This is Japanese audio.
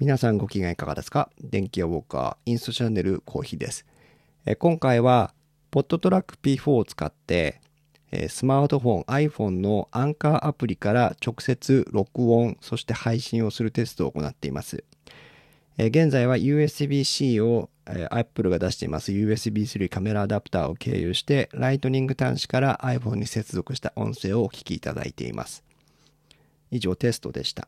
皆さんご機嫌いかがですか？電気屋ウォーカーインストチャンネルコーヒーです。え今回は、ポットトラック P4 を使って、えスマートフォン iPhone のアンカーアプリから直接録音、そして配信をするテストを行っています。え現在は USB-C を、え Apple が出しています USB-3 カメラアダプターを経由して、ライトニング端子から iPhone に接続した音声をお聞きいただいています。以上テストでした。